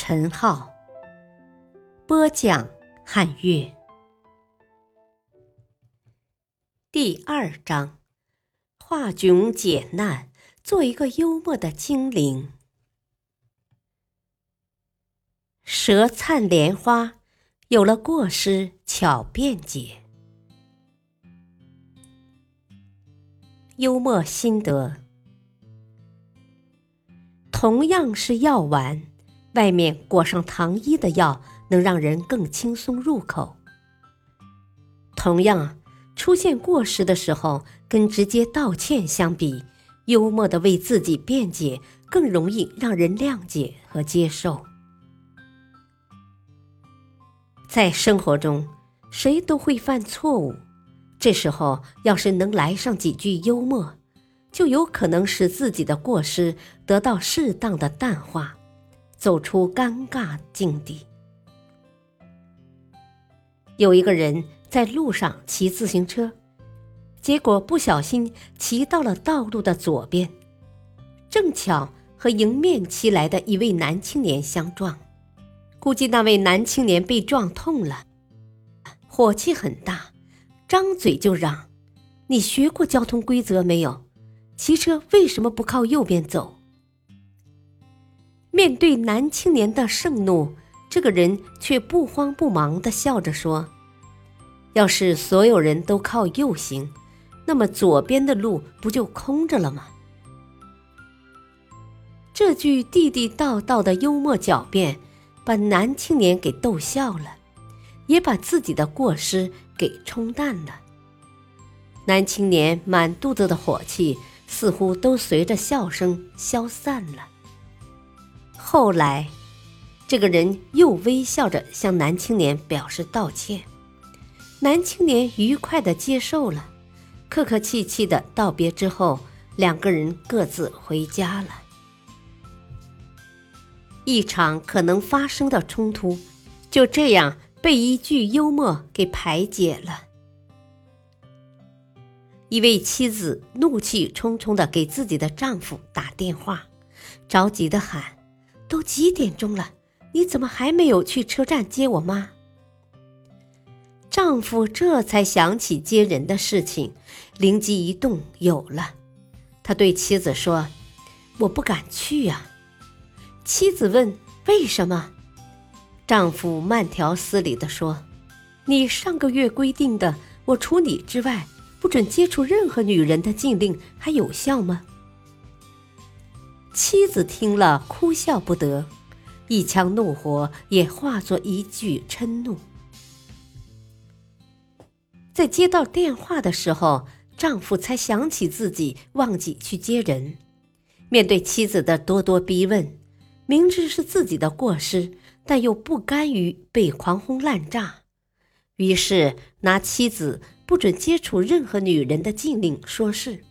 陈浩，播讲汉乐。第二章：化窘解难，做一个幽默的精灵。舌灿莲花，有了过失巧辩解。幽默心得：同样是药丸，外面裹上糖衣的药能让人更轻松入口。同样出现过失的时候，跟直接道歉相比，幽默的为自己辩解更容易让人谅解和接受。在生活中，谁都会犯错误。这时候，要是能来上几句幽默，就有可能使自己的过失得到适当的淡化，走出尴尬境地。有一个人在路上骑自行车，结果不小心骑到了道路的左边，正巧和迎面骑来的一位男青年相撞，估计那位男青年被撞痛了，火气很大。张嘴就嚷：“你学过交通规则没有？骑车为什么不靠右边走？”面对男青年的盛怒，这个人却不慌不忙地笑着说：“要是所有人都靠右行，那么左边的路不就空着了吗？”这句地地道道的幽默狡辩，把男青年给逗笑了。也把自己的过失给冲淡了。男青年满肚子的火气似乎都随着笑声消散了。后来，这个人又微笑着向男青年表示道歉，男青年愉快的接受了，客客气气的道别之后，两个人各自回家了。一场可能发生的冲突，就这样。被一句幽默给排解了。一位妻子怒气冲冲的给自己的丈夫打电话，着急的喊：“都几点钟了，你怎么还没有去车站接我妈？”丈夫这才想起接人的事情，灵机一动，有了。他对妻子说：“我不敢去呀。”妻子问：“为什么？”丈夫慢条斯理地说：“你上个月规定的我除你之外不准接触任何女人的禁令还有效吗？”妻子听了哭笑不得，一腔怒火也化作一句嗔怒。在接到电话的时候，丈夫才想起自己忘记去接人。面对妻子的咄咄逼问，明知是自己的过失。但又不甘于被狂轰滥炸，于是拿妻子不准接触任何女人的禁令说事，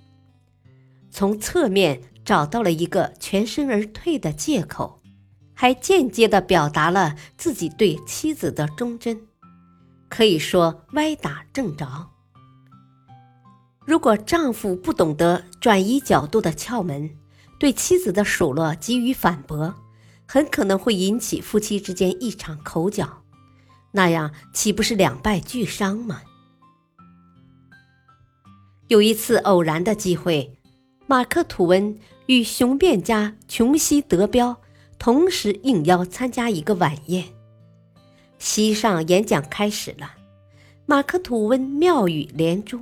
从侧面找到了一个全身而退的借口，还间接的表达了自己对妻子的忠贞，可以说歪打正着。如果丈夫不懂得转移角度的窍门，对妻子的数落给予反驳。很可能会引起夫妻之间一场口角，那样岂不是两败俱伤吗？有一次偶然的机会，马克·吐温与雄辩家琼西·德彪同时应邀参加一个晚宴。席上演讲开始了，马克·吐温妙语连珠，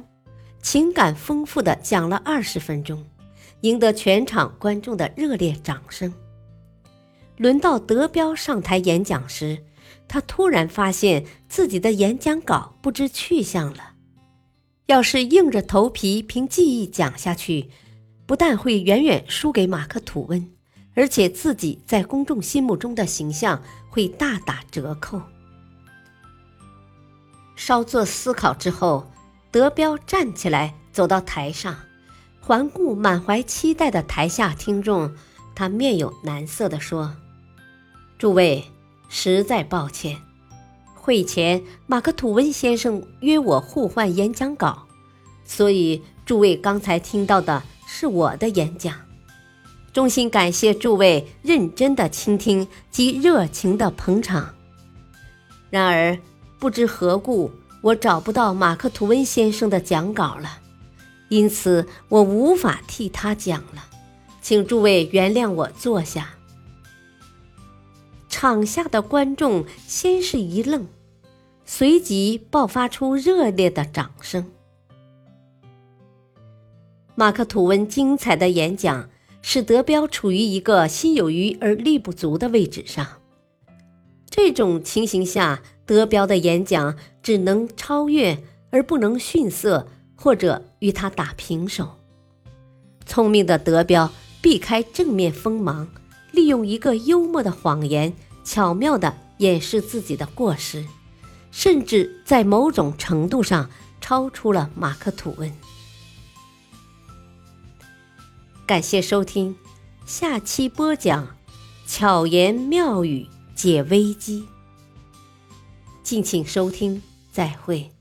情感丰富的讲了二十分钟，赢得全场观众的热烈掌声。轮到德彪上台演讲时，他突然发现自己的演讲稿不知去向了。要是硬着头皮凭记忆讲下去，不但会远远输给马克·吐温，而且自己在公众心目中的形象会大打折扣。稍作思考之后，德彪站起来，走到台上，环顾满怀期待的台下听众，他面有难色地说：“诸位，实在抱歉，会前马克吐温先生约我互换演讲稿，所以诸位刚才听到的是我的演讲。衷心感谢诸位认真的倾听及热情的捧场。然而。”不知何故，我找不到马克吐温先生的讲稿了，因此我无法替他讲了，请诸位原谅我坐下。场下的观众先是一愣，随即爆发出热烈的掌声。马克吐温精彩的演讲使德彪处于一个心有余而力不足的位置上。这种情形下，德彪的演讲只能超越，而不能逊色，或者与他打平手。聪明的德彪避开正面锋芒，利用一个幽默的谎言，巧妙地掩饰自己的过失，甚至在某种程度上超出了马克吐温。感谢收听，下期播讲巧言妙语。解危机，敬请收听，再会。